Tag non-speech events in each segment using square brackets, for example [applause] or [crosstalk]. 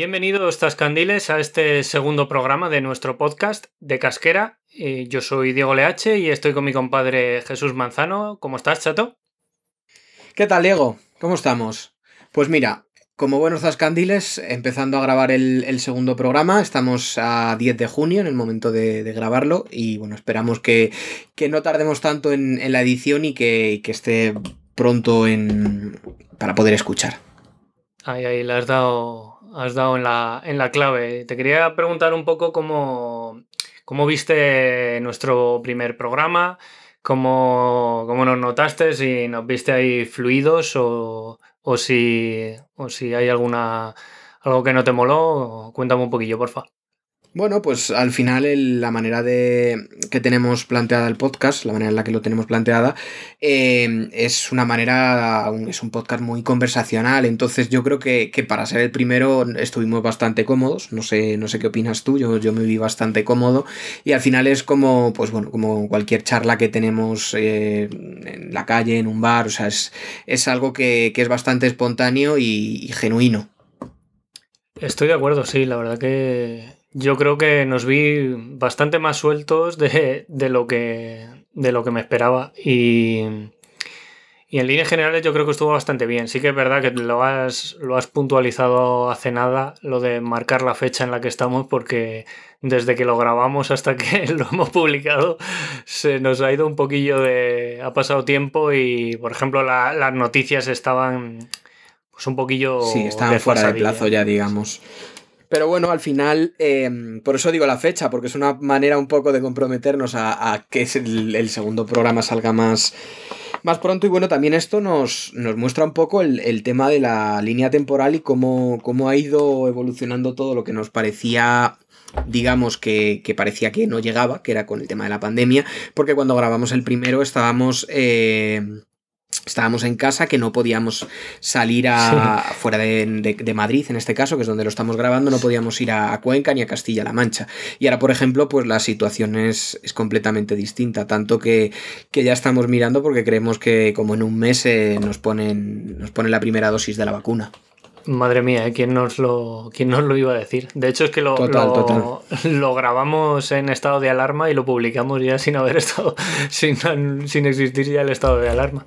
Bienvenidos, Tascandiles, a este segundo programa de nuestro podcast de Casquera. Eh, yo soy Diego Leache y estoy con mi compadre Jesús Manzano. ¿Cómo estás, chato? ¿Qué tal, Diego? ¿Cómo estamos? Pues mira, como buenos Zascandiles, empezando a grabar el, segundo programa, estamos a 10 de junio en el momento de, grabarlo y bueno, esperamos que, no tardemos tanto en, la edición y que, que esté pronto en, para poder escuchar. Ahí, ahí, le has dado has dado en la, en la clave. Te quería preguntar un poco cómo, cómo viste nuestro primer programa, cómo, cómo, nos notaste, si nos viste ahí fluidos o, o, si, o si hay alguna algo que no te moló. Cuéntame un poquillo, porfa. Bueno, pues al final la manera de que tenemos planteada el podcast, la manera en la que lo tenemos planteada, em, es una manera, es un podcast muy conversacional, entonces yo creo que, para ser el primero estuvimos bastante cómodos, no sé, no sé qué opinas tú, yo, yo me vi bastante cómodo. Y al final es como, pues bueno, como cualquier charla que tenemos eh, en la calle, en un bar, o sea, es, es algo que, es bastante espontáneo y genuino. Estoy de acuerdo, sí, la verdad que yo creo que nos vi bastante más sueltos de, lo, que, de lo que me esperaba y, y en líneas generales yo creo que estuvo bastante bien. Sí que es verdad que lo has, lo has puntualizado hace nada, lo de marcar la fecha en la que estamos, porque desde que lo grabamos hasta que [laughs] lo hemos publicado se nos ha ido un poquillo de... ha pasado tiempo y, por ejemplo, las noticias estaban pues un poquillo... Sí, estaban fuera de plazo ya, digamos. Pero bueno, al final, em, por eso digo la fecha, porque es una manera un poco de comprometernos a, que el, segundo programa salga más, más pronto. Y bueno, también esto nos, nos muestra un poco el, tema de la línea temporal y cómo, cómo ha ido evolucionando todo lo que nos parecía digamos que, parecía que no llegaba, que era con el tema de la pandemia, porque cuando grabamos el primero estábamos eh, estábamos en casa, que no podíamos salir a, fuera de, Madrid, en este caso, que es donde lo estamos grabando, no podíamos ir a, Cuenca ni a Castilla-La Mancha. Y ahora, por ejemplo, pues la situación es, completamente distinta, tanto que, ya estamos mirando porque creemos que como en un mes eh, nos, ponen, nos ponen la primera dosis de la vacuna. Madre mía, ¿eh? ¿Quién, nos lo, ¿quién nos lo iba a decir? De hecho, es que lo, lo, grabamos en estado de alarma y lo publicamos ya sin haber estado, [laughs] sin, sin existir ya el estado de alarma.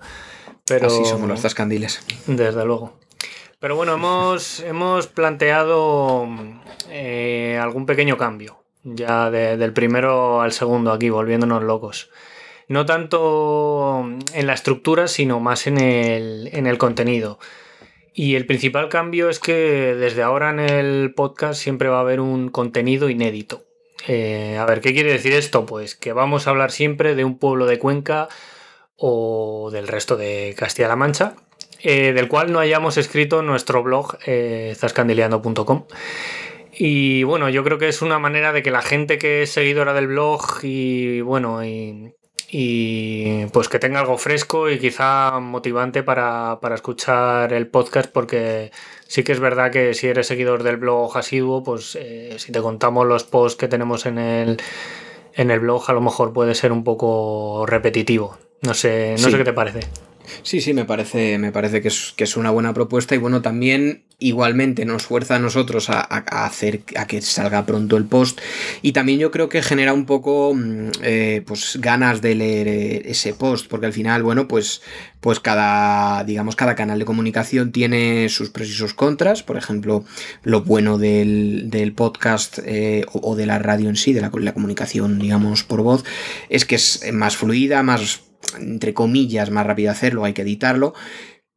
Pero, Así somos nuestras candiles. Desde luego. Pero bueno, hemos, hemos planteado eh, algún pequeño cambio, ya del primero al segundo aquí, volviéndonos locos. No tanto en la estructura, sino más en el, en el contenido. Y el principal cambio es que desde ahora en el podcast siempre va a haber un contenido inédito. Eh, a ver, ¿qué quiere decir esto? Pues que vamos a hablar siempre de un pueblo de Cuenca o del resto de Castilla-La Mancha, eh, del cual no hayamos escrito nuestro blog eh. Y bueno, yo creo que es una manera de que la gente que es seguidora del blog y bueno, y, pues que tenga algo fresco y quizá motivante para, escuchar el podcast, porque sí que es verdad que si eres seguidor del blog asiduo, pues eh, si te contamos los posts que tenemos en el, en el blog, a lo mejor puede ser un poco repetitivo. No sé, no sé qué te parece. Sí, sí, me parece, me parece que es, que es, una buena propuesta y bueno, también igualmente nos fuerza a nosotros a, hacer a que salga pronto el post y también yo creo que genera un poco mm, eh, pues ganas de leer eh, ese post porque al final, bueno, pues, pues cada, digamos, cada canal de comunicación tiene sus pros y sus contras, por ejemplo, lo bueno del, podcast eh, o, de la radio en sí, de la comunicación, digamos, por voz, es que es más fluida, más entre comillas, más rápido hacerlo, hay que editarlo,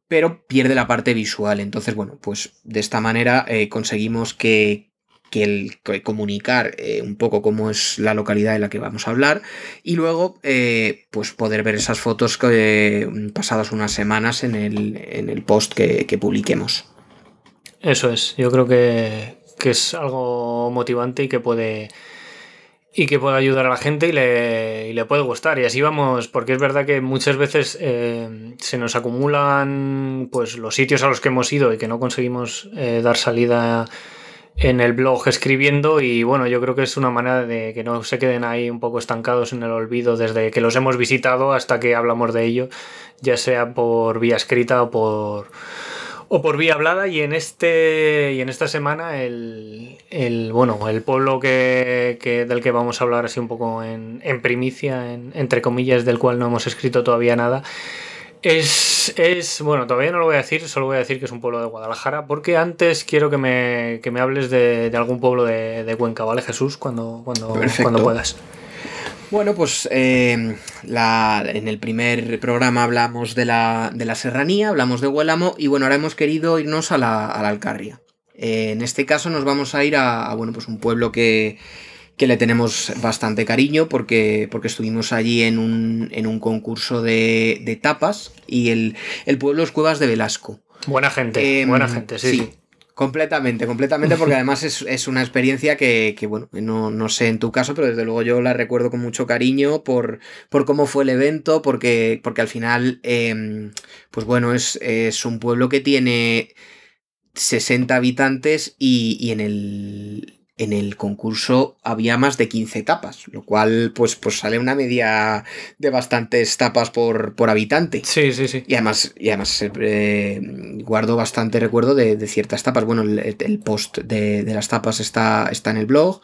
pero pierde la parte visual. Entonces, bueno, pues de esta manera eh, conseguimos que, que el comunicar eh, un poco cómo es la localidad en la que vamos a hablar y luego eh, pues poder ver esas fotos que, pasadas unas semanas en el, en el post que, publiquemos. Eso es, yo creo que, es algo motivante y que puede y que puede ayudar a la gente y le, puede gustar. Y así vamos, porque es verdad que muchas veces eh, se nos acumulan pues los sitios a los que hemos ido y que no conseguimos dar salida en el blog escribiendo y bueno, yo creo que es una manera de que no se queden ahí un poco estancados en el olvido desde que los hemos visitado hasta que hablamos de ello, ya sea por vía escrita o por o por vía hablada y en este y en esta semana el, bueno el pueblo que, del que vamos a hablar así un poco en, primicia entre comillas del cual no hemos escrito todavía nada es, es, bueno, todavía no lo voy a decir, solo voy a decir que es un pueblo de Guadalajara, porque antes quiero que me, que me hables de, algún pueblo de, Cuenca, ¿vale, Jesús? Cuando, cuando, cuando puedas. Bueno, pues eh, en el primer programa hablamos de la, de la, serranía, hablamos de Huélamo y bueno, ahora hemos querido irnos a la, a la Alcarria. Eh, en este caso nos vamos a ir a, a, bueno, pues un pueblo que, que le tenemos bastante cariño porque, porque estuvimos allí en un, en un concurso de, de tapas y el, el, pueblo es Cuevas de Velasco. Buena gente, em, buena gente, sí. Completamente, completamente, porque [laughs] además es, una experiencia que, que bueno, no, no, sé en tu caso, pero desde luego yo la recuerdo con mucho cariño por, por cómo fue el evento, porque, porque al final, em, pues bueno, es, es, un pueblo que tiene 60 habitantes y, y en el, en el concurso había más de 15 etapas, lo cual pues, pues sale una media de bastantes tapas por, por habitante. Sí, sí, sí. Y además, y además eh, guardo bastante recuerdo de, ciertas tapas. Bueno, el, post de, de, las tapas está, está en el blog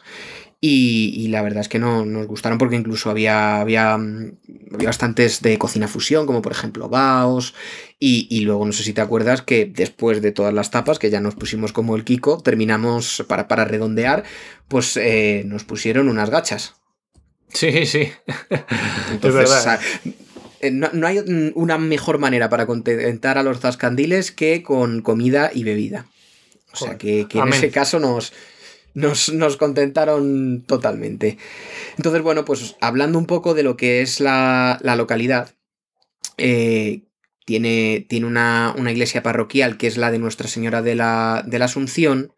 y, la verdad es que no nos gustaron porque incluso había, había, mm, bastantes de cocina fusión, como por ejemplo Baos. Y, luego no sé si te acuerdas que después de todas las tapas, que ya nos pusimos como el Kiko, terminamos para, para redondear, pues eh, nos pusieron unas gachas. Sí, sí. Entonces, eh, no, hay una mejor manera para contentar a los zascandiles que con comida y bebida. O sea que, que en ese caso nos, nos, contentaron totalmente. Entonces, bueno, pues hablando un poco de lo que es la, localidad, eh, tiene, tiene una, iglesia parroquial que es la de Nuestra Señora de la, de la Asunción,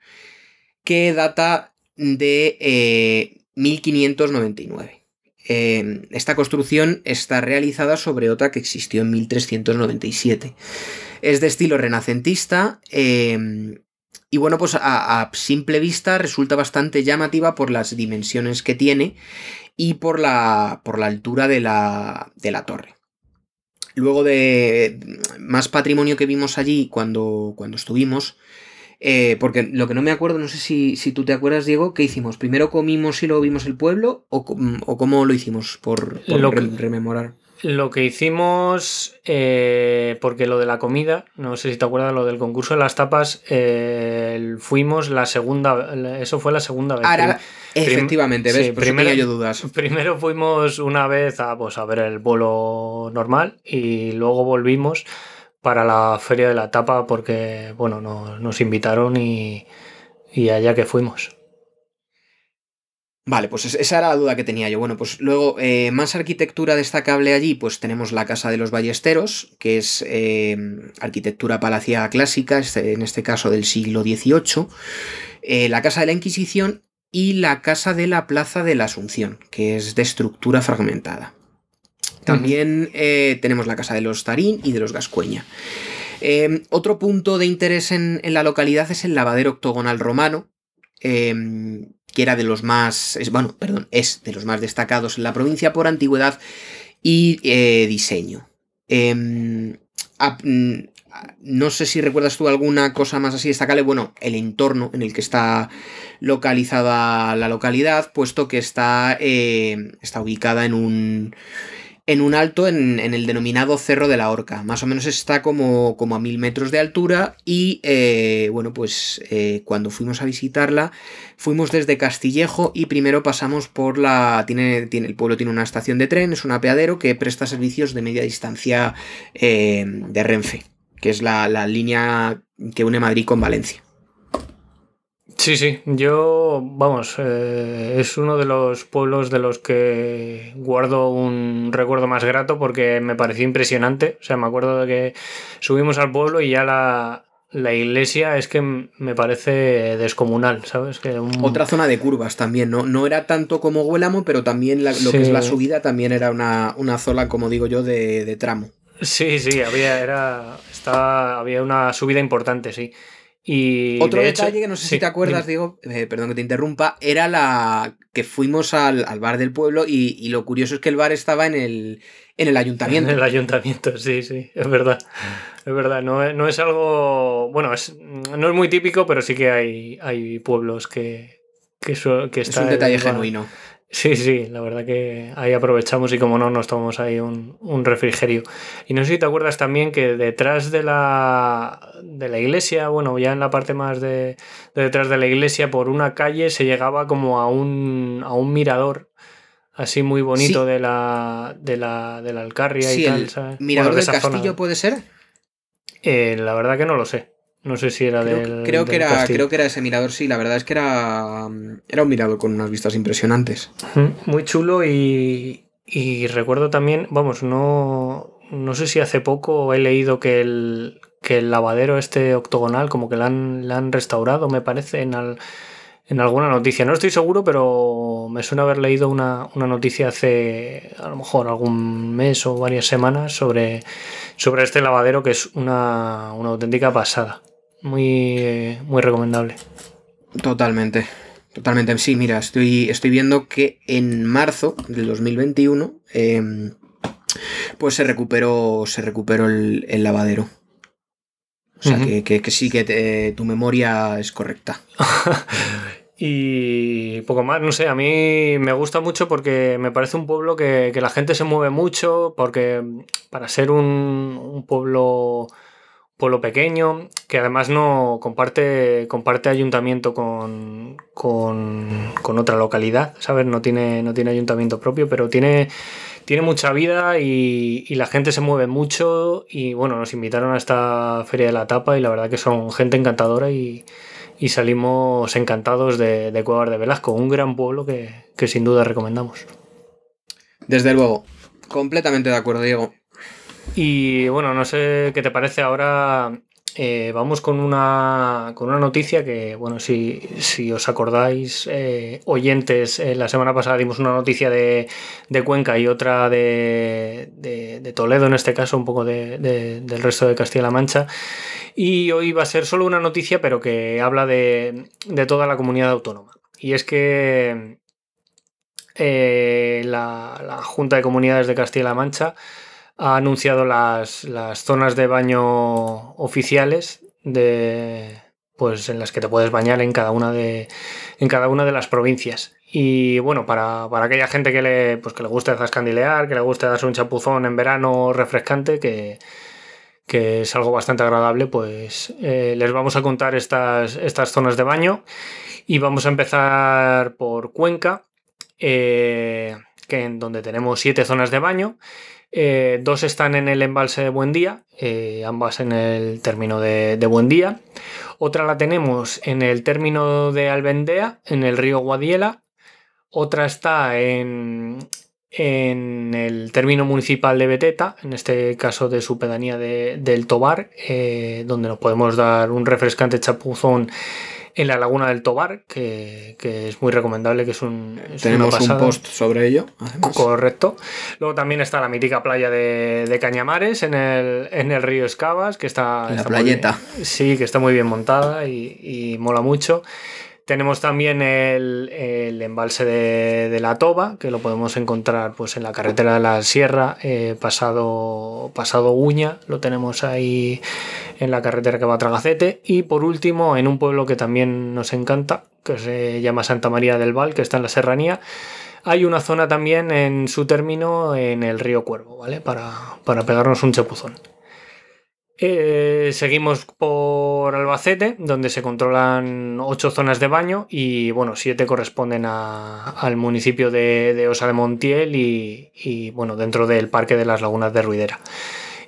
que data de 1599. Eh, eh, esta construcción está realizada sobre otra que existió en 1397. Es de estilo renacentista, y bueno, pues a, simple vista resulta bastante llamativa por las dimensiones que tiene y por la, por la altura de la, de la torre. Luego de más patrimonio que vimos allí cuando, cuando estuvimos, eh, porque lo que no me acuerdo, no sé si, si, tú te acuerdas, Diego, ¿qué hicimos? ¿Primero comimos y luego vimos el pueblo o, o cómo lo hicimos por, rememorar? Lo que hicimos, eh, porque lo de la comida, no sé si te acuerdas, lo del concurso de las tapas, eh, fuimos la segunda, eso fue la segunda vez. Ahora, efectivamente, ¿ves? primero, yo dudas. Primero fuimos una vez a, pues, a ver el bolo normal y luego volvimos para la feria de la tapa porque, bueno, nos invitaron y, y allá que fuimos. Vale, pues esa era la duda que tenía yo. Bueno, pues luego, eh, más arquitectura destacable allí, pues tenemos la Casa de los Ballesteros, que es eh, arquitectura palaciega clásica, este, en este caso del siglo XVIII, eh, la Casa de la Inquisición y la Casa de la Plaza de la Asunción, que es de estructura fragmentada. También tenemos la Casa de los Tarín y de los Gascueña. otro punto de interés en, en, la localidad es el lavadero octogonal romano, que era de los más, es, bueno, perdón, es de los más destacados en la provincia por antigüedad y eh, diseño. Em, mm, no sé si recuerdas tú alguna cosa más así destacable. Bueno, el entorno en el que está localizada la localidad, puesto que está, eh, está ubicada en un, en un alto en, el denominado Cerro de la Horca. Más o menos está como, como a mil metros de altura y eh, bueno, pues eh, cuando fuimos a visitarla fuimos desde Castillejo y primero pasamos por la... Tiene, tiene, el pueblo tiene una estación de tren, es un apeadero que presta servicios de media distancia eh, de Renfe, que es la, la línea que une Madrid con Valencia. Sí, sí, yo, vamos, eh, es uno de los pueblos de los que guardo un recuerdo más grato porque me pareció impresionante. O sea, me acuerdo de que subimos al pueblo y ya la, la iglesia es que me parece descomunal, ¿sabes? Que Otra zona de curvas también, ¿no? No era tanto como Huélamo, pero también lo que es la subida también era una, zona, como digo yo, de, de tramo. Sí, sí, había, era, estaba, había una subida importante, sí. Y Otro detalle que no sé si te acuerdas, Diego, eh, perdón que te interrumpa, era la que fuimos al, bar del pueblo y, lo curioso es que el bar estaba en el, en el ayuntamiento. En el ayuntamiento, sí, sí, es verdad. Es verdad, no, no es algo, bueno, es, no es muy típico, pero sí que hay, hay pueblos que, que, que Es un detalle genuino. Sí, sí, la verdad que ahí aprovechamos y como no nos tomamos ahí un, refrigerio. Y no sé si te acuerdas también que detrás de la, de la iglesia, bueno, ya en la parte más de, detrás de la iglesia, por una calle se llegaba como a un, a un mirador así muy bonito de, la, de, la, de la Alcarria y tal, ¿sabes? ¿Mirador del castillo puede ser? Eh, la verdad que no lo sé. No sé si era creo, del. Creo que, era, creo que era ese mirador, sí. La verdad es que era, era un mirador con unas vistas impresionantes. Muy chulo y, y recuerdo también, vamos, no, no sé si hace poco he leído que el, que el lavadero este octogonal como que la han, han restaurado, me parece, en, en alguna noticia. No estoy seguro, pero me suena haber leído una, una, noticia hace a lo mejor algún mes o varias semanas sobre, sobre este lavadero que es una, una auténtica pasada. Muy, muy recomendable. Totalmente. Totalmente. Sí, mira, estoy, estoy viendo que en marzo del 2021 em, pues se recuperó, se recuperó el, lavadero. O sea, que, sí que tu memoria es correcta. [laughs] y poco más, no sé, a mí me gusta mucho porque me parece un pueblo que, la gente se mueve mucho, porque para ser un, un pueblo pueblo pequeño, que además no comparte, comparte ayuntamiento con, con, otra localidad, ¿sabes? No tiene, no tiene ayuntamiento propio, pero tiene, tiene mucha vida y, la gente se mueve mucho y bueno, nos invitaron a esta feria de la tapa y la verdad que son gente encantadora y, salimos encantados de, de Cuevas de Velasco, un gran pueblo que, que sin duda recomendamos. Desde luego, completamente de acuerdo, Diego. Y bueno, no sé qué te parece ahora. Eh, vamos con una, con una noticia que, bueno, si, si os acordáis, eh, oyentes, eh, la semana pasada dimos una noticia de, Cuenca y otra de, de, Toledo, en este caso, un poco del resto de Castilla-La Mancha. Y hoy va a ser solo una noticia, pero que habla de, toda la comunidad autónoma. Y es que la, la Junta de Comunidades de Castilla-La Mancha ha anunciado las, zonas de baño oficiales de pues en las que te puedes bañar en cada una de en cada una de las provincias. Y bueno para, aquella gente que le pues que le guste zascandilear que le guste darse un chapuzón en verano refrescante que, que es algo bastante agradable pues eh, les vamos a contar estas, estas zonas de baño. Y vamos a empezar por Cuenca eh, que en donde tenemos siete zonas de baño eh, dos están en el embalse de Buen Día, eh, ambas en el término de, Buen Día. Otra la tenemos en el término de Albendea, en el río Guadiela. Otra está en, en el término municipal de Beteta, en este caso de su pedanía del Tobar, eh, donde nos podemos dar un refrescante chapuzón en la Laguna del Tobar, que, es muy recomendable, que es un... Tenemos un post sobre ello. Correcto. Luego también está la mítica playa de, Cañamares en el, en el río Escabas, que está... La playeta. sí, que está muy bien montada y, y mola mucho. Tenemos también el, embalse de, la Toba, que lo podemos encontrar pues, en la carretera de la Sierra, eh, pasado, pasado Uña, lo tenemos ahí en la carretera que va a Tragacete. Y por último, en un pueblo que también nos encanta, que se llama Santa María del Val, que está en la serranía, hay una zona también en su término en el río Cuervo, ¿vale? Para, para pegarnos un chapuzón. Eh, seguimos por Albacete, donde se controlan ocho zonas de baño y bueno, siete corresponden al municipio de, Osa de Montiel y, bueno, dentro del Parque de las Lagunas de Ruidera.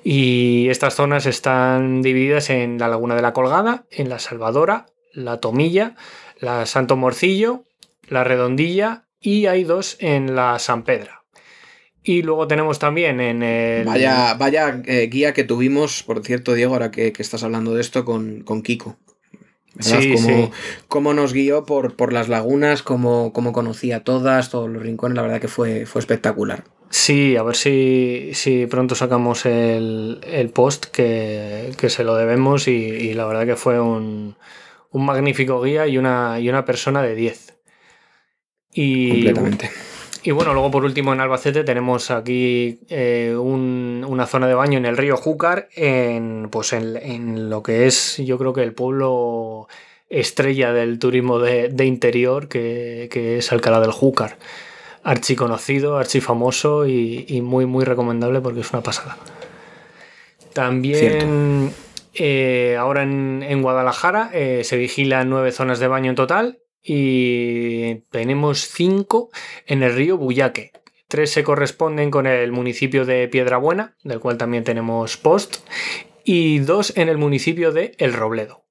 Y estas zonas están divididas en la Laguna de la Colgada, en la Salvadora, la Tomilla, la Santo Morcillo, la Redondilla y hay dos en la San Pedra. Y luego tenemos también en el... Vaya, vaya eh, guía que tuvimos, por cierto, Diego, ahora que, estás hablando de esto, con, con Kiko. Sí, como, cómo nos guió por, por las lagunas, cómo, cómo, conocía todas, todos los rincones, la verdad que fue, fue espectacular. Sí, a ver si, si pronto sacamos el, post que, se lo debemos y, la verdad que fue un, magnífico guía y una, y una persona de 10. Y, Completamente. Y bueno, luego por último en Albacete tenemos aquí eh, una zona de baño en el río Júcar, en, pues en, lo que es yo creo que el pueblo estrella del turismo de, interior, que, es Alcalá del Júcar. Archiconocido, archifamoso y, y muy muy recomendable porque es una pasada. También eh, ahora en, Guadalajara eh, se vigilan nueve zonas de baño en total y tenemos cinco en el río Buyaque. Tres se corresponden con el municipio de Piedrabuena, del cual también tenemos post, y dos en el municipio de El Robledo.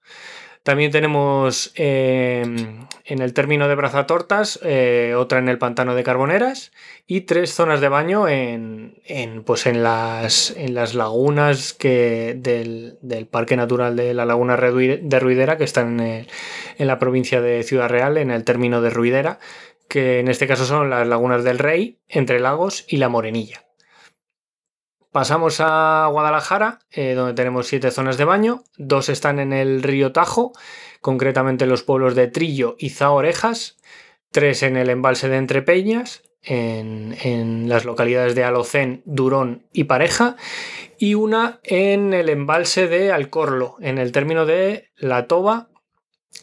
También tenemos em, en el término de Brazatortas, eh, otra en el pantano de Carboneras y tres zonas de baño en, pues en, las, en las lagunas que del, Parque Natural de la Laguna de Ruidera, que están en, en, la provincia de Ciudad Real, en el término de Ruidera, que en este caso son las lagunas del Rey, Entre Lagos y La Morenilla. Pasamos a Guadalajara, eh, donde tenemos siete zonas de baño. Dos están en el río Tajo, concretamente los pueblos de Trillo y Zaorejas. Tres en el embalse de Entrepeñas, en, en las localidades de Alocén, Durón y Pareja. Y una en el embalse de Alcorlo, en el término de La Toba.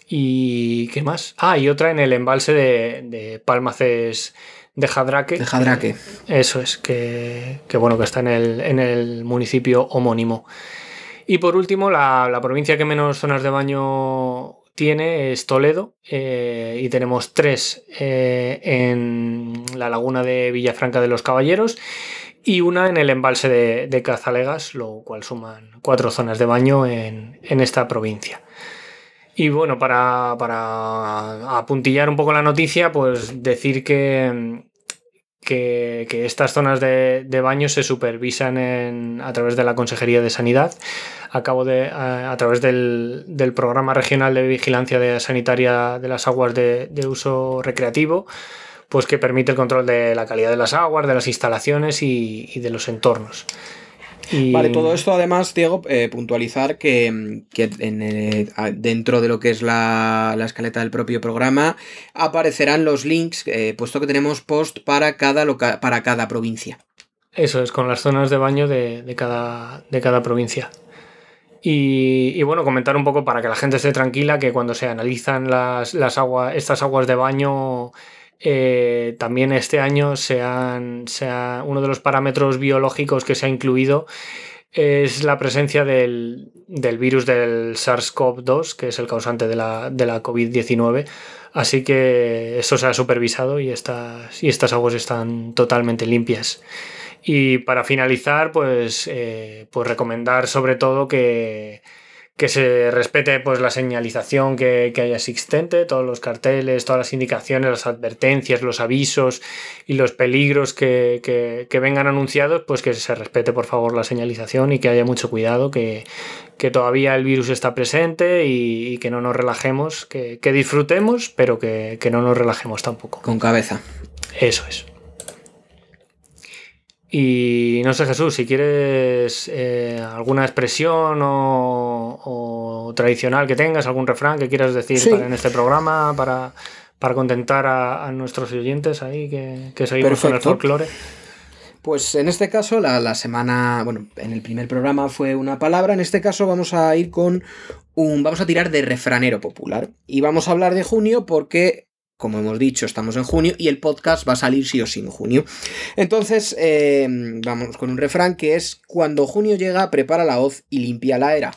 ¿Y qué más? Ah, y otra en el embalse de, de Palmaces de Jadraque. De Jadraque. Eso es, que, bueno, que está en el, en el, municipio homónimo. Y por último, la, provincia que menos zonas de baño tiene es Toledo eh, y tenemos tres eh, en la laguna de Villafranca de los Caballeros y una en el embalse de, Cazalegas, lo cual suman cuatro zonas de baño en, esta provincia. Y bueno, para, para, apuntillar un poco la noticia, pues decir que, que, estas zonas de, baño se supervisan a través de la Consejería de Sanidad, a, de, a, través del, Programa Regional de Vigilancia Sanitaria de las Aguas de, Uso Recreativo, pues que permite el control de la calidad de las aguas, de las instalaciones y de los entornos. Vale, todo esto además, Diego, eh, puntualizar que, eh, dentro de lo que es la, escaleta del propio programa aparecerán los links, eh, puesto que tenemos post para cada, para cada provincia. Eso es, con las zonas de baño de, cada, de cada provincia. Y, bueno, comentar un poco para que la gente esté tranquila que cuando se analizan las, las aguas, estas aguas de baño eh, también este año uno de los parámetros biológicos que se ha incluido es la presencia del, virus del SARS-CoV-2, que es el causante de la, COVID-19. Así que eso se ha supervisado y estas, y estas aguas están totalmente limpias. Y para finalizar, pues, eh, pues recomendar sobre todo que, que se respete pues, la señalización que, que, haya existente, todos los carteles, todas las indicaciones, las advertencias, los avisos y los peligros que, que, vengan anunciados, pues que se respete por favor la señalización y que haya mucho cuidado, que, todavía el virus está presente y, que no nos relajemos, que, disfrutemos, pero que no nos relajemos tampoco. Con cabeza. Eso es. Y no sé, Jesús, si quieres eh, alguna expresión o, tradicional que tengas, algún refrán que quieras decir en este programa para, contentar a, nuestros oyentes ahí que, que seguimos con el folclore. Pues en este caso, la, la, semana, bueno, en el primer programa fue una palabra, en este caso vamos a ir con un, vamos a tirar de refranero popular. Y vamos a hablar de junio porque como hemos dicho, estamos en junio y el podcast va a salir sí o sí en junio. Entonces, eh, vamos con un refrán que es, cuando junio llega, prepara la hoz y limpia la era.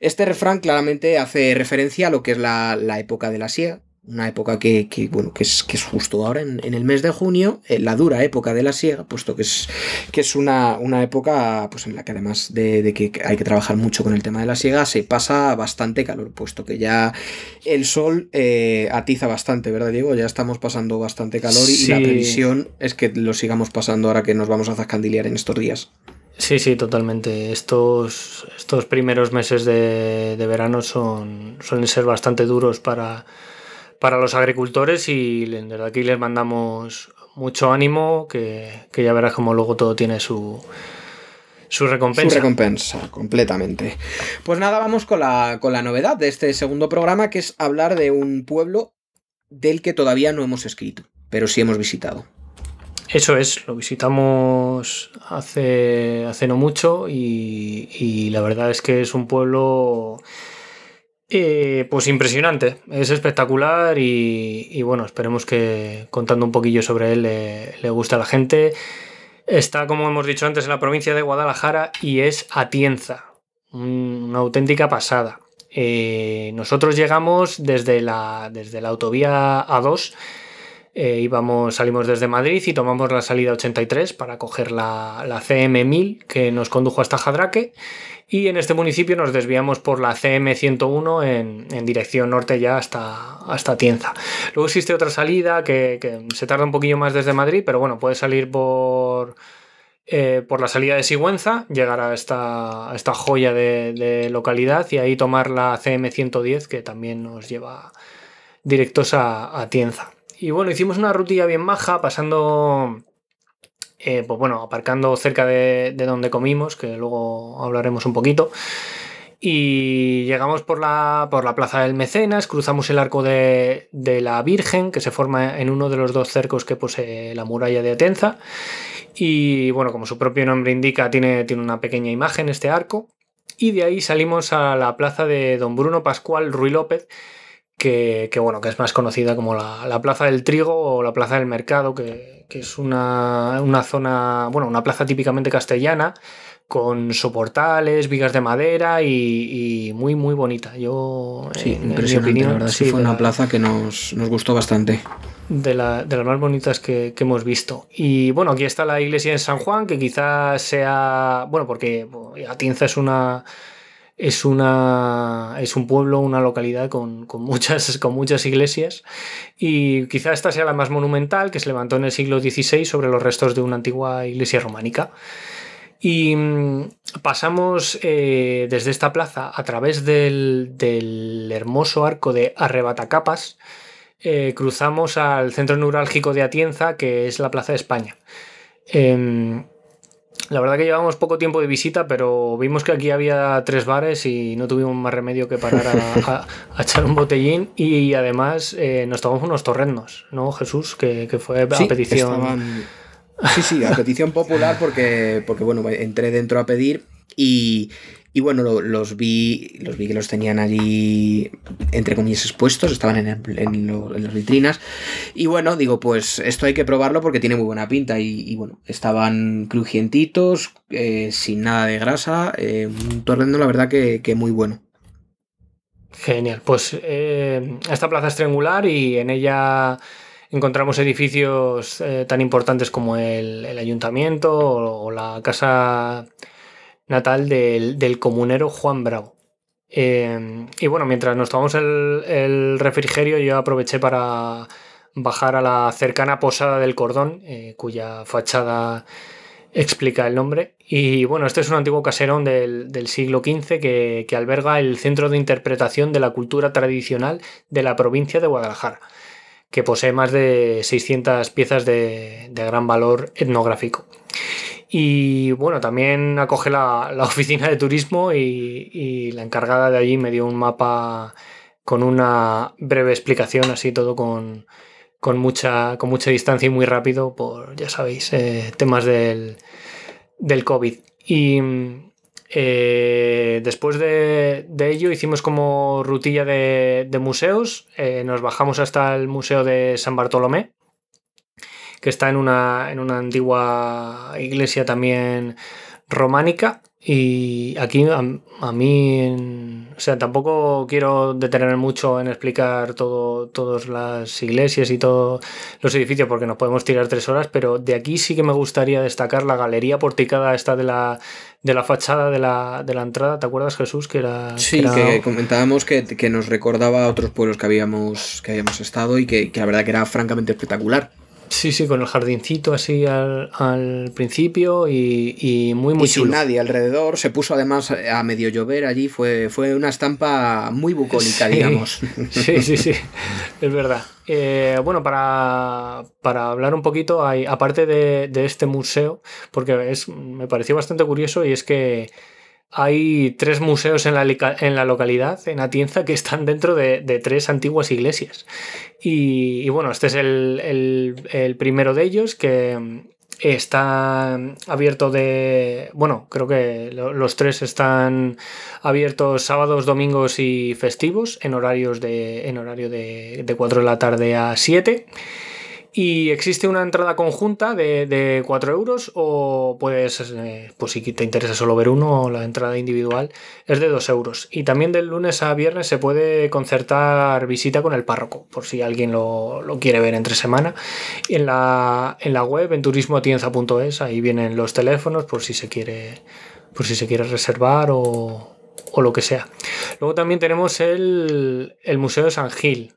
Este refrán claramente hace referencia a lo que es la, época de la siega, una época que, bueno, que es, que es justo ahora, en, el mes de junio, eh, la dura época de la siega, puesto que es, que es una, una época pues, en la que además de, que hay que trabajar mucho con el tema de la siega, se pasa bastante calor, puesto que ya el sol eh, atiza bastante, ¿verdad, Diego? Ya estamos pasando bastante calor y, la previsión es que lo sigamos pasando ahora que nos vamos a zascandiliar en estos días. Sí, sí, totalmente. Estos, estos primeros meses de, de verano son, suelen ser bastante duros para para los agricultores y desde aquí les mandamos mucho ánimo, que, ya verás como luego todo tiene su, su recompensa. Su recompensa, completamente. Pues nada, vamos con la, con la novedad de este segundo programa, que es hablar de un pueblo del que todavía no hemos escrito, pero sí hemos visitado. Eso es, lo visitamos hace, hace no mucho y, y la verdad es que es un pueblo eh, pues impresionante, es espectacular y, bueno, esperemos que contando un poquillo sobre él le, guste a la gente. Está, como hemos dicho antes, en la provincia de Guadalajara y es Atienza, una auténtica pasada. Eh, nosotros llegamos desde la, desde la autovía A2, eh, íbamos, salimos desde Madrid y tomamos la salida 83 para coger la, la CM1000 que nos condujo hasta Jadraque y en este municipio nos desviamos por la CM101 en, dirección norte ya hasta, hasta Tienza. Luego existe otra salida que, se tarda un poquillo más desde Madrid, pero bueno, puede salir por, eh, por la salida de Sigüenza, llegar a esta, esta joya de, localidad y ahí tomar la CM110 que también nos lleva directos a, a Tienza. Y bueno, hicimos una rutilla bien maja pasando eh, pues bueno, aparcando cerca de, donde comimos, que luego hablaremos un poquito. Y llegamos por la, por la Plaza del Mecenas, cruzamos el arco de, la Virgen, que se forma en uno de los dos cercos que posee la muralla de Atenza. Y bueno, como su propio nombre indica, tiene, tiene una pequeña imagen este arco. Y de ahí salimos a la plaza de Don Bruno Pascual Ruy López, que, bueno, que es más conocida como la, Plaza del Trigo o la Plaza del Mercado, que, es una, zona, bueno, una plaza típicamente castellana, con soportales, vigas de madera y, muy, muy bonita. Yo, sí, en, mi opinión, la verdad sí, fue una plaza que nos, gustó bastante. De, las más bonitas que, que, hemos visto. Y bueno, aquí está la iglesia de San Juan, que quizás sea, bueno, porque Atienza es una es, una, es un pueblo, una localidad con, muchas, [laughs] con muchas iglesias y quizá esta sea la más monumental que se levantó en el siglo XVI sobre los restos de una antigua iglesia románica. Y mm, pasamos eh, desde esta plaza a través del, hermoso arco de Arrebatacapas, eh, cruzamos al centro neurálgico de Atienza, que es la Plaza de España. Em, la verdad que llevamos poco tiempo de visita, pero vimos que aquí había tres bares y no tuvimos más remedio que parar a, echar un botellín y además eh, nos tomamos unos torrendos, ¿no, Jesús? Que, fue a petición. Sí, sí, a petición popular porque, porque bueno, entré dentro a pedir y, y bueno, los vi los vi que los tenían allí, entre comillas, expuestos, estaban en, las vitrinas. Y bueno, digo, pues esto hay que probarlo porque tiene muy buena pinta. Y, bueno, estaban crujientitos, eh, sin nada de grasa, eh, un torrendo, la verdad, que, muy bueno. Genial, pues eh, esta plaza es triangular y en ella encontramos edificios tan importantes como el, ayuntamiento o la casa natal del, comunero Juan Bravo. Em, y bueno, mientras nos tomamos el, refrigerio, yo aproveché para bajar a la cercana posada del Cordón, eh, cuya fachada explica el nombre. Y bueno, este es un antiguo caserón del, siglo XV que, alberga el centro de interpretación de la cultura tradicional de la provincia de Guadalajara, que posee más de 600 piezas de gran valor etnográfico. Y bueno, también acoge la, oficina de turismo y, la encargada de allí me dio un mapa con una breve explicación, así todo con, mucha, con mucha distancia y muy rápido por, ya sabéis, eh, temas del, del, COVID. Y eh, después de, ello hicimos como rutilla de, museos, eh, nos bajamos hasta el Museo de San Bartolomé que está en una, en una antigua iglesia también románica y aquí a, mí, o sea, tampoco quiero detenerme mucho en explicar todo, todas las iglesias y todos los edificios porque nos podemos tirar tres horas, pero de aquí sí que me gustaría destacar la galería porticada esta de la, de la fachada de la, de la entrada. ¿Te acuerdas, Jesús? Que era. Sí, que, comentábamos que, nos recordaba a otros pueblos que habíamos, que habíamos estado y que, que la verdad que era francamente espectacular. Sí, sí, con el jardincito así al, principio y, muy, muy y sin nadie alrededor. Se puso además a medio llover allí. Fue, fue una estampa muy bucólica, digamos. [laughs] Sí, sí, sí, es verdad. Eh, bueno, para, hablar un poquito, hay, aparte de, de, este museo, porque es, me pareció bastante curioso y es que hay tres museos en la, localidad, en Atienza, que están dentro de, tres antiguas iglesias. Y, bueno, este es el, primero de ellos que está abierto de... Bueno, creo que los tres están abiertos sábados, domingos y festivos en horarios de, en horario de, de 4 de la tarde a 7. Y existe una entrada conjunta de, de 4 euros o puedes, eh, pues si te interesa solo ver uno, la entrada individual es de 2 euros. Y también del lunes a viernes se puede concertar visita con el párroco, por si alguien lo, quiere ver entre semana. En la, en la web, en turismotienza.es, ahí vienen los teléfonos por si se quiere, por si se quiere reservar o, o lo que sea. Luego también tenemos el, el Museo de San Gil,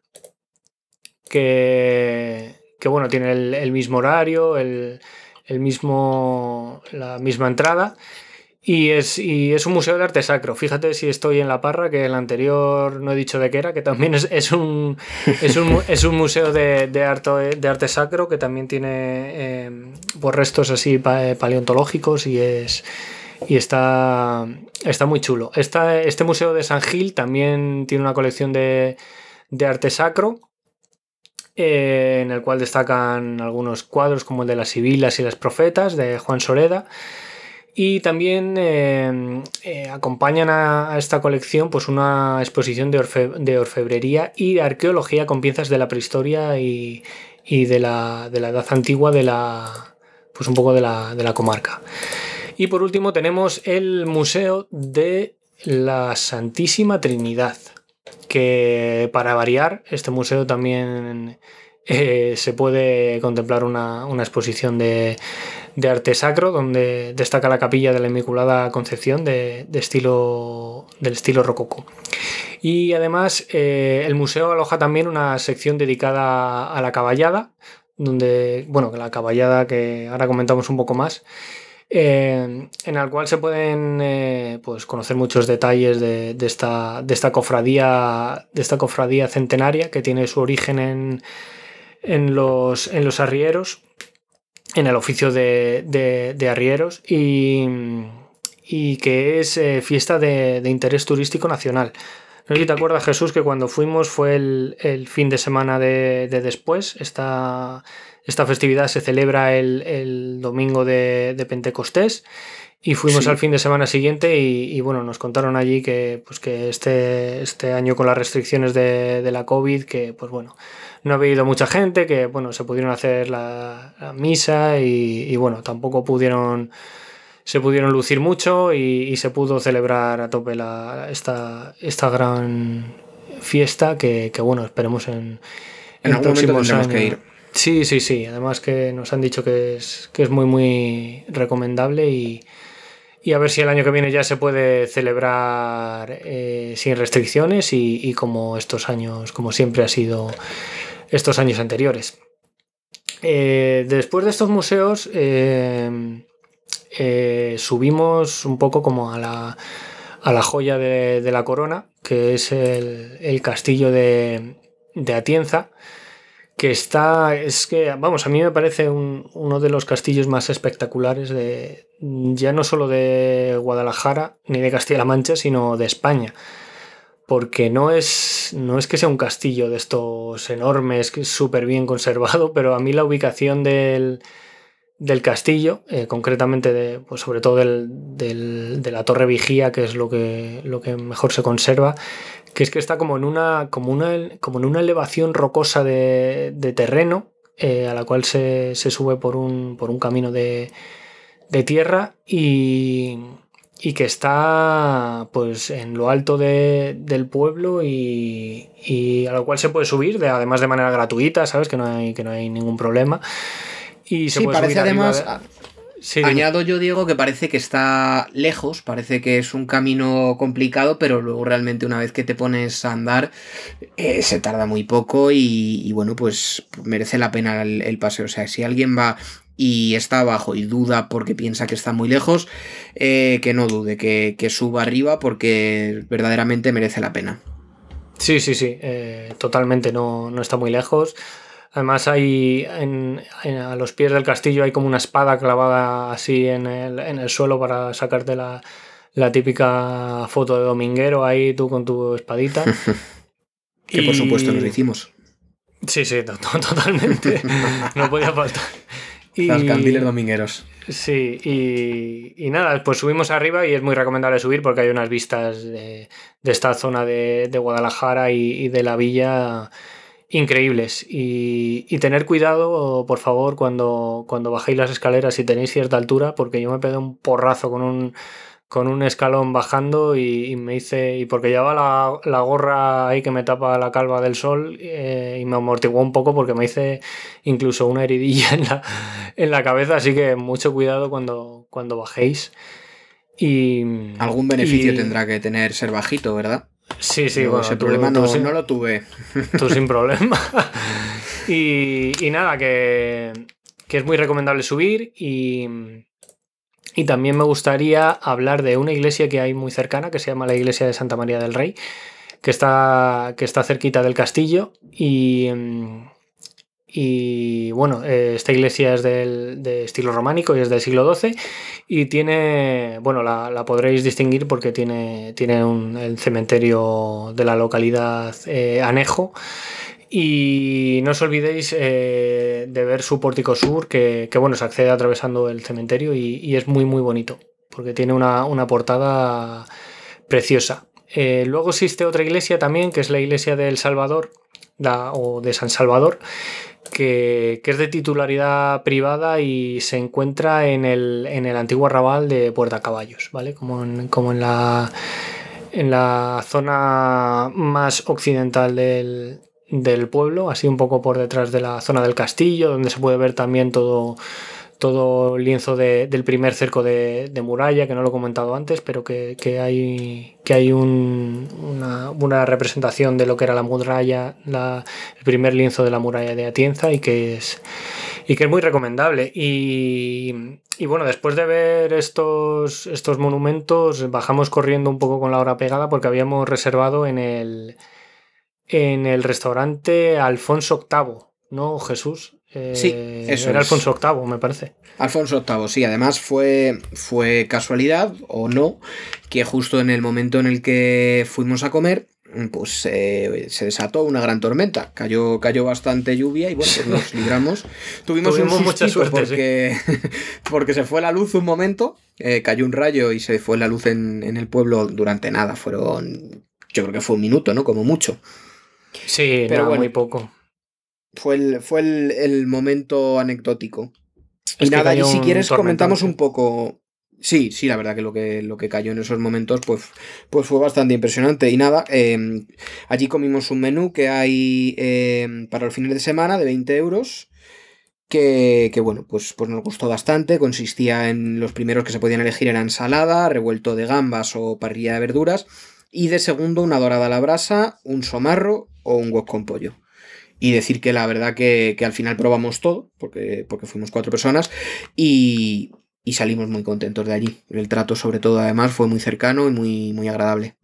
que que bueno, tiene el, mismo horario, el, mismo, la misma entrada. Y es, es, un museo de arte sacro. Fíjate si estoy en la parra, que el anterior no he dicho de qué era, que también es, es, un, es, un, museo de, de, arte, de sacro que también tiene pues restos así paleontológicos y es y está, está muy chulo. este museo de San Gil también tiene una colección de, de arte sacro eh, en el cual destacan algunos cuadros como el de las Sibilas y las Profetas de Juan Soreda. Y también eh, eh, acompañan a, esta colección pues una exposición de, orfebrería y de arqueología con piezas de la prehistoria y, de, la, edad antigua de la, pues un poco de la, de la comarca. Y por último tenemos el Museo de la Santísima Trinidad, que para variar, este museo también eh, se puede contemplar una, exposición de, arte sacro donde destaca la capilla de la Inmaculada Concepción de, estilo, del estilo rococó. Y además eh, el museo aloja también una sección dedicada a la caballada, donde, bueno, la caballada que ahora comentamos un poco más, en el cual se pueden eh, pues conocer muchos detalles de, esta, de, esta cofradía, de esta cofradía centenaria que tiene su origen en, en, los, en los arrieros, en el oficio de, arrieros y, y, que es eh, fiesta de, interés turístico nacional. No sé si te acuerdas, Jesús, que cuando fuimos fue el, fin de semana de, después. Esta, esta festividad se celebra el, domingo de, Pentecostés y fuimos al fin de semana siguiente y, bueno, nos contaron allí que, pues que este, este año con las restricciones de, la COVID, que pues bueno, no había ido mucha gente, que bueno, se pudieron hacer la, misa y, bueno, tampoco pudieron se pudieron lucir mucho y, se pudo celebrar a tope esta, esta gran fiesta que, bueno, esperemos en, en, algún momento que ir. Sí, sí, sí. Además que nos han dicho que es, que es muy, muy recomendable y, a ver si el año que viene ya se puede celebrar eh, sin restricciones y, como estos años, como siempre ha sido estos años anteriores. Eh, después de estos museos eh, subimos un poco como a la, a la joya de, la corona, que es el, castillo de, de Atienza que está, es que, vamos, a mí me parece uno de los castillos más espectaculares de, ya no solo de Guadalajara ni de Castilla-La Mancha, sino de España. Porque no es, no es que sea un castillo de estos enormes, que es súper bien conservado, [laughs] pero a mí la ubicación del, del castillo, eh, concretamente de, pues sobre todo del, de la torre vigía, que es lo que, lo que mejor se conserva, que es que está como en una, como una, como en una elevación rocosa de, terreno, eh, a la cual se, sube por un, por un camino de, de tierra y, y que está pues en lo alto del pueblo y, y, a lo cual se puede subir, de, además de manera gratuita, ¿sabes? Que no hay, que no hay ningún problema. Y se sí, puede parece subir además... de- Sí. Añado yo, Diego, que parece que está lejos, parece que es un camino complicado, pero luego realmente una vez que te pones a andar eh, se tarda muy poco y, y bueno, pues merece la pena el, el paseo. O sea, si alguien va y está abajo y duda porque piensa que está muy lejos, eh, que no dude, que, que suba arriba porque verdaderamente merece la pena. Sí, sí, sí, eh, totalmente, no, no está muy lejos. Además hay en- en- a los pies del castillo hay como una espada clavada así en el, en el suelo para sacarte la, la típica foto de dominguero ahí tú con tu espadita. [laughs] Que por Y- supuesto nos hicimos. Sí, sí, to- to- totalmente. [laughs] no podía faltar. Y- Las candiles domingueros. Sí, y, y nada, pues subimos arriba y es muy recomendable subir porque hay unas vistas de, de esta zona de, de Guadalajara y, y de la villa increíbles. Y, y tener cuidado, por favor, cuando, cuando bajéis las escaleras y tenéis cierta altura, porque yo me pegué un porrazo con un, con un escalón bajando y, y me hice. Y porque llevaba la, la gorra ahí que me tapa la calva del sol eh, y me amortiguó un poco porque me hice incluso una heridilla en la, en la cabeza, así que mucho cuidado cuando, cuando bajéis. Y, Algún beneficio y- tendrá que tener ser bajito, ¿verdad? Sí, sí, Yo bueno, ese tú- problema tú no, sin- no lo tuve. tú sin [laughs] problema. y, y nada, que, que es muy recomendable subir y, y también me gustaría hablar de una iglesia que hay muy cercana, que se llama la iglesia de Santa María del Rey, que está, que está cerquita del castillo y... y bueno, eh, esta iglesia es del, de estilo románico y es del siglo XII y tiene, bueno, la, podréis distinguir porque tiene, tiene un- el cementerio de la localidad eh, anejo. Y no os olvidéis eh, de ver su pórtico sur, que, que, bueno, se accede atravesando el cementerio y, es muy, muy bonito, porque tiene una, una portada preciosa. Luego existe otra iglesia también, que es la iglesia del Salvador, o de San Salvador, que, es de titularidad privada y se encuentra en el, en el antiguo arrabal de Puerta Caballos, ¿vale? Como en, como en la, en la zona más occidental del, del pueblo, así un poco por detrás de la zona del castillo, donde se puede ver también todo, todo lienzo de- del primer cerco de, muralla, que no lo he comentado antes, pero que, hay, que hay un- una, representación de lo que era la muralla, la- el primer lienzo de la muralla de Atienza y que es, y que es muy recomendable. Y, y bueno, después de ver estos, estos monumentos, bajamos corriendo un poco con la hora pegada porque habíamos reservado en el, en el restaurante Alfonso VIII, ¿no, Jesús? Eh, Sí, eso Era es. Alfonso VIII, me parece. Alfonso VIII, sí, además fue, fue casualidad o no, que justo en el momento en el que fuimos a comer, pues eh, se desató una gran tormenta, cayó, cayó bastante lluvia y bueno, pues [laughs] nos libramos. Tuvimos, Tuvimos un mucha suerte, porque, [laughs] porque se fue la luz un momento, eh, cayó un rayo y se fue la luz en, en el pueblo durante nada, fueron, yo creo que fue un minuto, ¿no? Como mucho. Sí, Pero bueno. muy poco. Fue el, fue el, el momento anecdótico. Y Es nada, y si quieres comentamos un poco. Sí, sí, la verdad que lo que, lo que cayó en esos momentos pues, pues fue bastante impresionante. Y nada, eh, allí comimos un menú que hay eh, para los fines de semana de 20 euros. Que, que, bueno, pues, pues nos gustó bastante. Consistía en los primeros que se podían elegir era ensalada, revuelto de gambas o parrilla de verduras. Y de segundo, una dorada a la brasa, un somarro o un wok con pollo. Y decir que la verdad que, que al final probamos todo, porque, porque fuimos cuatro personas, y, y salimos muy contentos de allí. El trato, sobre todo, además, fue muy cercano y muy, muy agradable.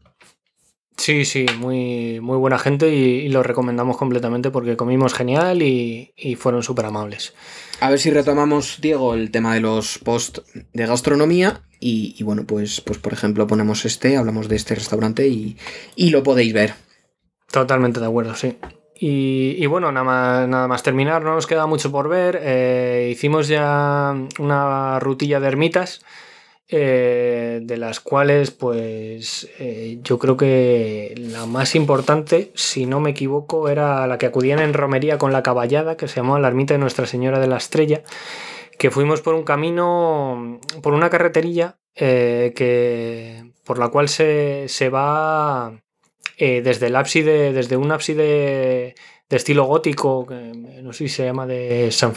Sí, sí, muy, muy buena gente y, y lo recomendamos completamente porque comimos genial y, y fueron súper amables. A ver si retomamos, Diego, el tema de los post de gastronomía. Y, y bueno, pues, pues por ejemplo, ponemos este, hablamos de este restaurante y, y lo podéis ver. Totalmente de acuerdo, sí. Y, bueno, nada más, nada más terminar, no nos queda mucho por ver. Eh, hicimos ya una rutilla de ermitas, eh, de las cuales, pues, eh, yo creo que la más importante, si no me equivoco, era la que acudían en romería con la caballada, que se llamaba la ermita de Nuestra Señora de la Estrella, que fuimos por un camino, por una carreterilla que, por la cual se, se va eh, desde el ábside, desde un ábside de estilo gótico, que no sé si se llama de San,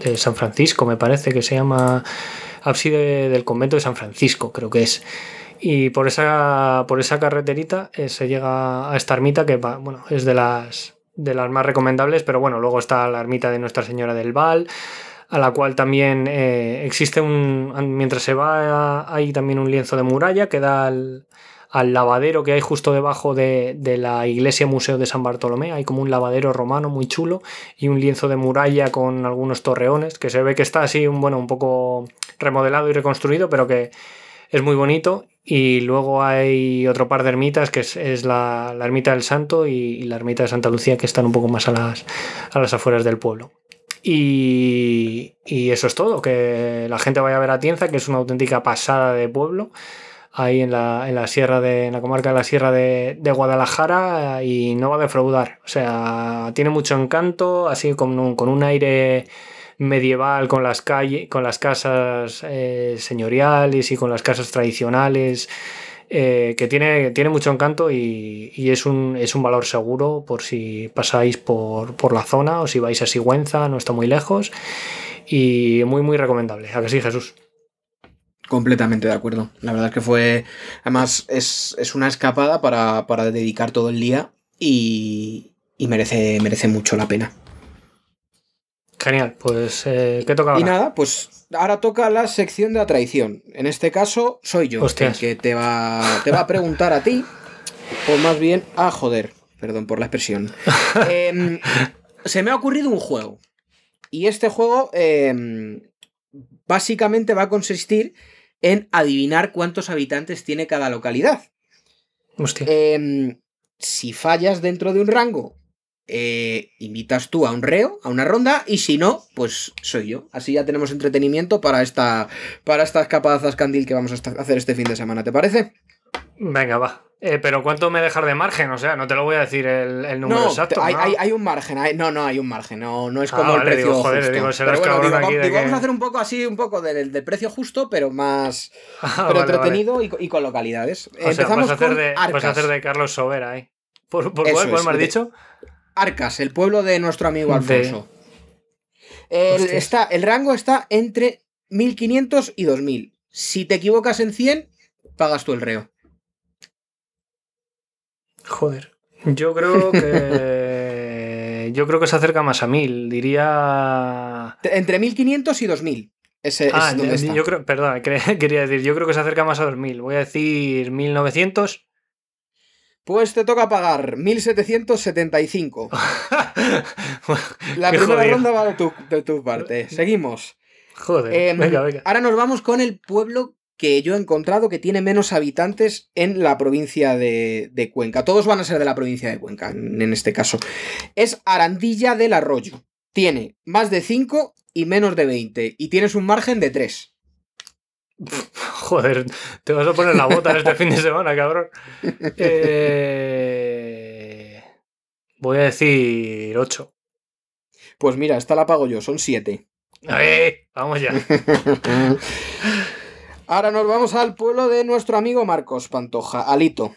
de San Francisco, me parece que se llama ábside del convento de San Francisco, creo que es. Y por esa, por esa carreterita eh, se llega a esta ermita que bueno, es de las, de las más recomendables, pero bueno, luego está la ermita de Nuestra Señora del Val, a la cual también eh, existe un, mientras se va, hay también un lienzo de muralla que da al, al lavadero que hay justo debajo de, la iglesia museo de San Bartolomé. Hay como un lavadero romano muy chulo y un lienzo de muralla con algunos torreones que se ve que está así un, bueno, un poco remodelado y reconstruido, pero que es muy bonito. Y luego hay otro par de ermitas que es, la, ermita del Santo y, la ermita de Santa Lucía que están un poco más a las, a las afueras del pueblo. Y, y, eso es todo, que la gente vaya a ver a Tienza, que es una auténtica pasada de pueblo ahí en la, en la sierra de en la comarca de la sierra de, Guadalajara y no va a defraudar. O sea, tiene mucho encanto, así con un, con un aire medieval con las calles, con las casas eh, señoriales y con las casas tradicionales. Eh, que tiene, tiene mucho encanto y, es, un, es, un, valor seguro por si pasáis por, por, la zona o si vais a Sigüenza, no está muy lejos. Y muy, muy recomendable. ¿A que sí, Jesús? Completamente de acuerdo. La verdad es que fue. Además, es, una escapada para, dedicar todo el día y, y merece, merece mucho la pena. Genial, pues eh, ¿qué toca ahora? Y nada, pues ahora toca la sección de la traición. En este caso, soy yo el que te va, te va a preguntar a ti, o más bien a joder, perdón por la expresión. [laughs] Em, se me ha ocurrido un juego. Y este juego em, básicamente va a consistir en adivinar cuántos habitantes tiene cada localidad. Hostia. Em, si fallas dentro de un rango, eh, invitas tú a un reo, a una ronda, y si no, pues soy yo. Así ya tenemos entretenimiento para esta, para esta escapada candil que vamos a hacer este fin de semana, ¿te parece? Venga, va. Eh, pero ¿cuánto me dejar de margen? O sea, no te lo voy a decir el, número exacto. Hay, hay, un margen, no, no hay un margen, no, no es ah, como el precio justo. vamos a hacer un poco así, un poco del, precio justo, pero más [laughs] ah, pero entretenido Y, con localidades. Empezamos a hacer de, Arcas. a hacer de Carlos Sobera ahí. ¿Por, por cuál, me has dicho? Arcas, el pueblo de nuestro amigo Alfonso. El, está, el rango está entre 1500 y 2000. Si te equivocas en 100, pagas tú el reo. Joder. Yo creo [laughs] que. yo creo que se acerca más a 1000. Diría. Entre 1500 y 2000. Ese, ah, yo creo. Perdón, [laughs] quería decir. Yo creo que se acerca más a 2000. Voy a decir 1900. Pues te toca pagar 1775. [laughs] La primera ronda va de tu, de tu, parte. Seguimos. Joder. Em, venga, venga. Ahora nos vamos con el pueblo que yo he encontrado que tiene menos habitantes en la provincia de, Cuenca. Todos van a ser de la provincia de Cuenca, en este caso. Es Arandilla del Arroyo. Tiene más de 5 y menos de 20. Y tienes un margen de 3. [laughs] Joder, te vas a poner la bota en este fin de semana, cabrón. [laughs] Eh, voy a decir 8. Pues mira, esta la pago yo, son 7. Vamos ya. [laughs] Ahora nos vamos al pueblo de nuestro amigo Marcos Pantoja, Alito.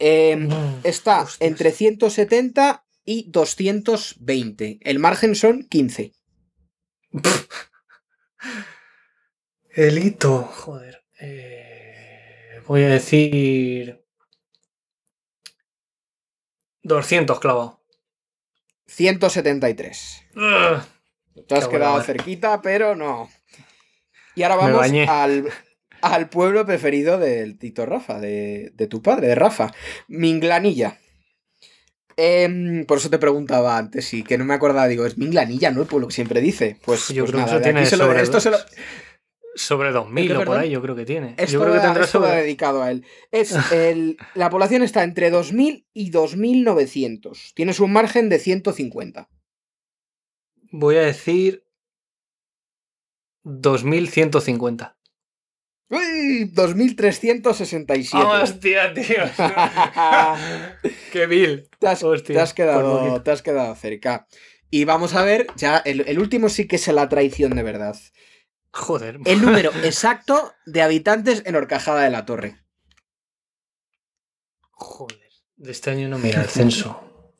Em, mm, está entre 170 y 220. El margen son 15. [laughs] Elito, joder. Eh, voy a decir. 200 clavado. 173. Te has quedado cerquita, pero no. Y ahora vamos al, pueblo preferido del Tito Rafa, de, tu padre, de Rafa, Minglanilla. Em, por eso te preguntaba antes, y que no me acordaba, digo, es Minglanilla, ¿no? El pueblo que siempre dice. Pues, yo pues creo que tiene sobre, esto se lo... sobre 2000 o por ahí, yo creo que tiene. Esto yo creo que tendrá sobre... dedicado a él. Es el, [laughs] la población está entre 2000 y 2900. Tienes un margen de 150. Voy a decir 2150. ¡Uy! 2367. ¡Hostia, tío! [laughs] ¡Qué vil! Te has, quedado, te has quedado cerca. Y vamos a ver, ya el, último sí que es la traición de verdad. Joder. El número [laughs] exacto de habitantes en Horcajada de la Torre. Joder. De este año no mira el [laughs] censo.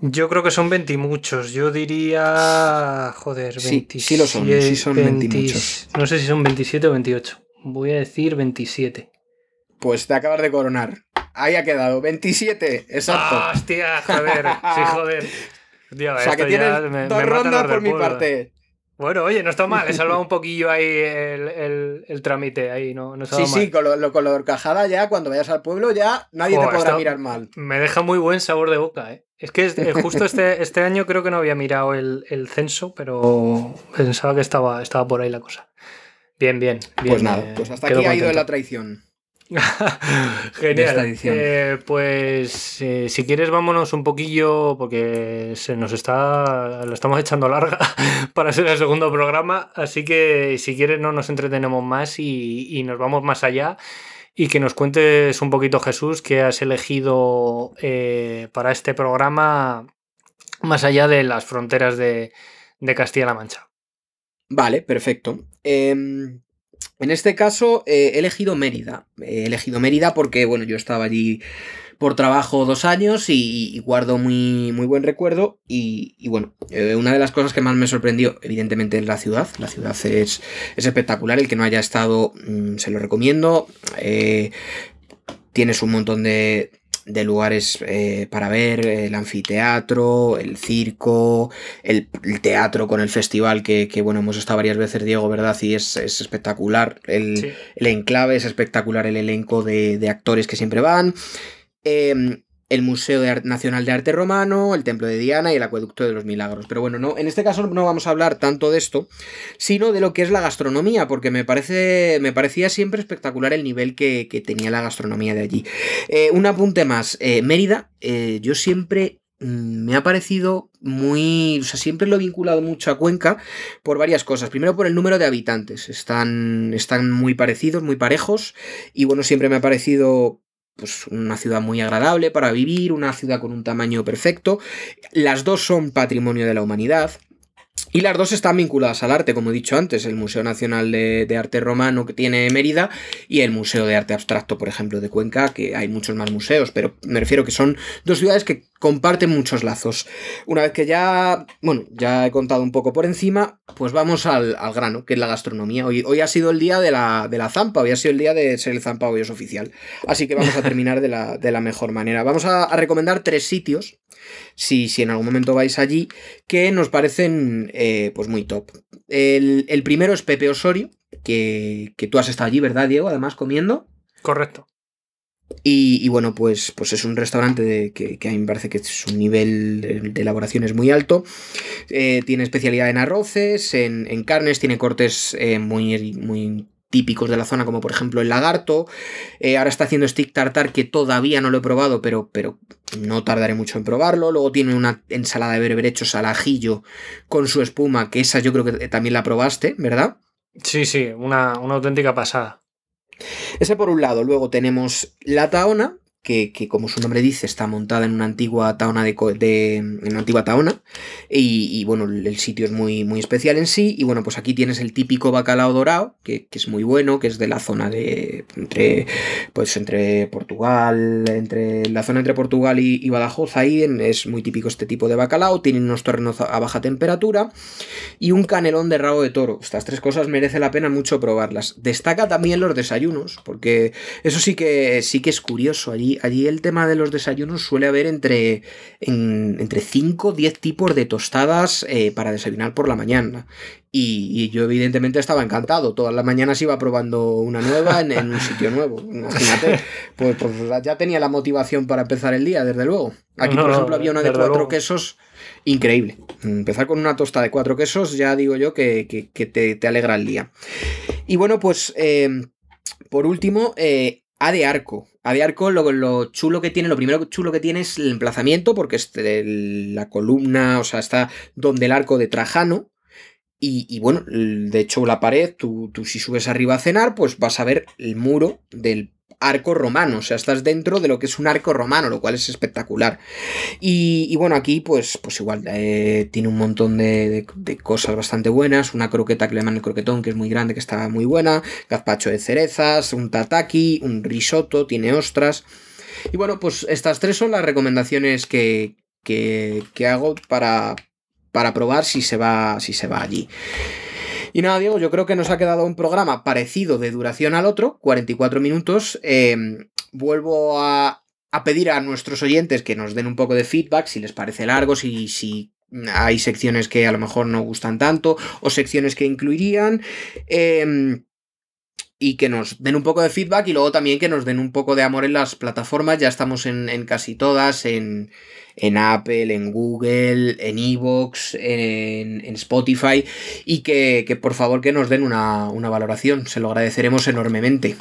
Yo creo que son 20 muchos. Yo diría. Joder, 27. Sí, lo son. Sí son 20 muchos. No sé si son 27 o 28. Voy a decir 27. Pues te acabas de coronar. Ahí ha quedado. 27, exacto. Ah, hostia, joder. Sí, joder. o sea que tienes dos rondas por mi parte. Bueno, oye, no está mal, he salvado un poquillo ahí el, trámite, ahí no, no Sí, sí, con lo, con lo de ya, cuando vayas al pueblo ya nadie te podrá mirar mal. Me deja muy buen sabor de boca, ¿eh? Es que eh, justo este, [laughs] este año creo que no había mirado el, censo, pero pensaba que estaba, estaba por ahí la cosa. Bien, bien. bien pues nada, pues hasta aquí ha ido la traición. [laughs] Genial. Eh, pues eh, si quieres vámonos un poquillo porque se nos está lo estamos echando larga [laughs] para ser el segundo programa, así que si quieres no nos entretenemos más y, nos vamos más allá y que nos cuentes un poquito Jesús que has elegido eh, para este programa más allá de las fronteras de, Castilla-La Mancha. Vale, perfecto. Em, en este caso eh, he elegido Mérida. He elegido Mérida porque, bueno, yo estaba allí por trabajo dos años y, guardo muy, muy buen recuerdo. Y, bueno, eh, una de las cosas que más me sorprendió, evidentemente, es la ciudad. La ciudad es, es espectacular. El que no haya estado, mm, se lo recomiendo. Eh, tienes un montón de, de lugares eh, para ver, el anfiteatro, el circo, el, teatro con el festival, que, bueno, hemos estado varias veces, Diego, ¿verdad? Y es, espectacular. El, enclave es espectacular, el elenco de, de actores que siempre van. Eh, el Museo Nacional de Arte Romano, el Templo de Diana y el Acueducto de los Milagros. Pero bueno, no, en este caso no vamos a hablar tanto de esto, sino de lo que es la gastronomía, porque me, parece, me parecía siempre espectacular el nivel que, tenía la gastronomía de allí. Eh, un apunte más, eh, Mérida, eh, yo siempre mm, me ha parecido muy. O sea, siempre lo he vinculado mucho a Cuenca por varias cosas. Primero por el número de habitantes. Están, están muy parecidos, muy parejos. Y bueno, siempre me ha parecido pues una ciudad muy agradable para vivir, una ciudad con un tamaño perfecto. Las dos son patrimonio de la humanidad. Y las dos están vinculadas al arte, como he dicho antes, el Museo Nacional de, Arte Romano que tiene Mérida y el Museo de Arte Abstracto, por ejemplo, de Cuenca, que hay muchos más museos, pero me refiero que son dos ciudades que comparten muchos lazos. Una vez que ya, bueno, ya he contado un poco por encima, pues vamos al, grano, que es la gastronomía. Hoy, hoy ha sido el día de la, de la zampa, hoy ha sido el día de ser el zampa, hoy es oficial. Así que vamos a terminar de la, mejor manera. Vamos a recomendar tres sitios si, si en algún momento vais allí, que nos parecen eh, pues muy top. El, primero es Pepe Osorio, que, que tú has estado allí, ¿verdad, Diego? Además, comiendo. Correcto. Y, bueno, pues, pues es un restaurante de, que, a mí me parece que su nivel de, elaboración es muy alto. Eh, tiene especialidad en arroces, en, carnes, tiene cortes eh, muy, muy típicos de la zona, como por ejemplo el lagarto. Eh, ahora está haciendo stick tartar, que todavía no lo he probado, pero, pero no tardaré mucho en probarlo. Luego tiene una ensalada de berberechos al ajillo con su espuma, que esa yo creo que también la probaste, ¿verdad? Sí, sí, una, una auténtica pasada. Ese por un lado. Luego tenemos la taona, que, como su nombre dice está montada en una antigua taona de, en una antigua taona y, bueno el sitio es muy, muy especial en sí y bueno pues aquí tienes el típico bacalao dorado que, es muy bueno que es de la zona de entre pues entre Portugal entre la zona entre Portugal y, Badajoz ahí es muy típico este tipo de bacalao tienen unos torrenos a baja temperatura y un canelón de rabo de toro. Estas tres cosas merece la pena mucho probarlas. Destaca también los desayunos porque eso sí que sí que es curioso allí allí, el tema de los desayunos suele haber entre, entre 5 o 10 tipos de tostadas eh, para desayunar por la mañana. Y, yo evidentemente estaba encantado. Todas las mañanas iba probando una nueva en, un sitio nuevo. Imagínate. Pues, pues, ya tenía la motivación para empezar el día, desde luego. Aquí, por ejemplo, había una de cuatro quesos increíble. Empezar con una tosta de cuatro quesos, ya digo yo que, te, alegra el día. Y bueno, pues eh, por último, eh, A de Arco. A de Arco lo, chulo que tiene, lo primero chulo que tiene es el emplazamiento, porque es la columna, o sea, está donde el arco de Trajano. Y, bueno, de hecho la pared, tú, tú, si subes arriba a cenar, pues vas a ver el muro del arco romano, o sea, estás dentro de lo que es un arco romano, lo cual es espectacular. Y, bueno, aquí pues, pues igual eh, tiene un montón de, cosas bastante buenas, una croqueta que le llaman el croquetón, que es muy grande, que está muy buena, gazpacho de cerezas, un tataki, un risotto, tiene ostras. Y bueno, pues estas tres son las recomendaciones que, que, que hago para, para probar si se va, si se va allí. Y nada, Diego, yo creo que nos ha quedado un programa parecido de duración al otro, 44 minutos. Em, vuelvo a, pedir a nuestros oyentes que nos den un poco de feedback, si les parece largo, si, si hay secciones que a lo mejor no gustan tanto, o secciones que incluirían. Em, y que nos den un poco de feedback y luego también que nos den un poco de amor en las plataformas. Ya estamos en, en casi todas, en, en Apple, en Google, en Evox, en, en Spotify y que, por favor que nos den una, valoración, se lo agradeceremos enormemente.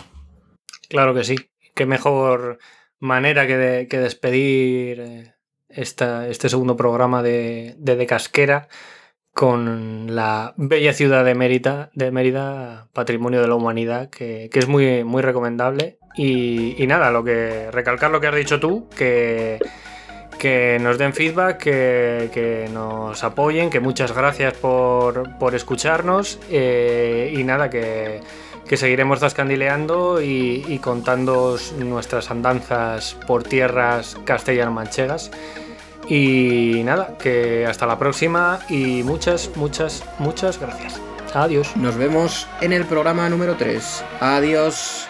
Claro que sí, qué mejor manera que, de, que despedir eh, esta, este segundo programa de, de, Casquera con la bella ciudad de Mérida, de Mérida Patrimonio de la Humanidad, que, es muy, muy recomendable. Y, y, nada, lo que recalcar lo que has dicho tú, que que nos den feedback, que, nos apoyen, que muchas gracias por, escucharnos eh, y nada, que, seguiremos descandileando y, y contando nuestras andanzas por tierras castellano-manchegas. Y nada, que hasta la próxima y muchas, muchas, muchas gracias. Adiós. Nos vemos en el programa número 3. Adiós.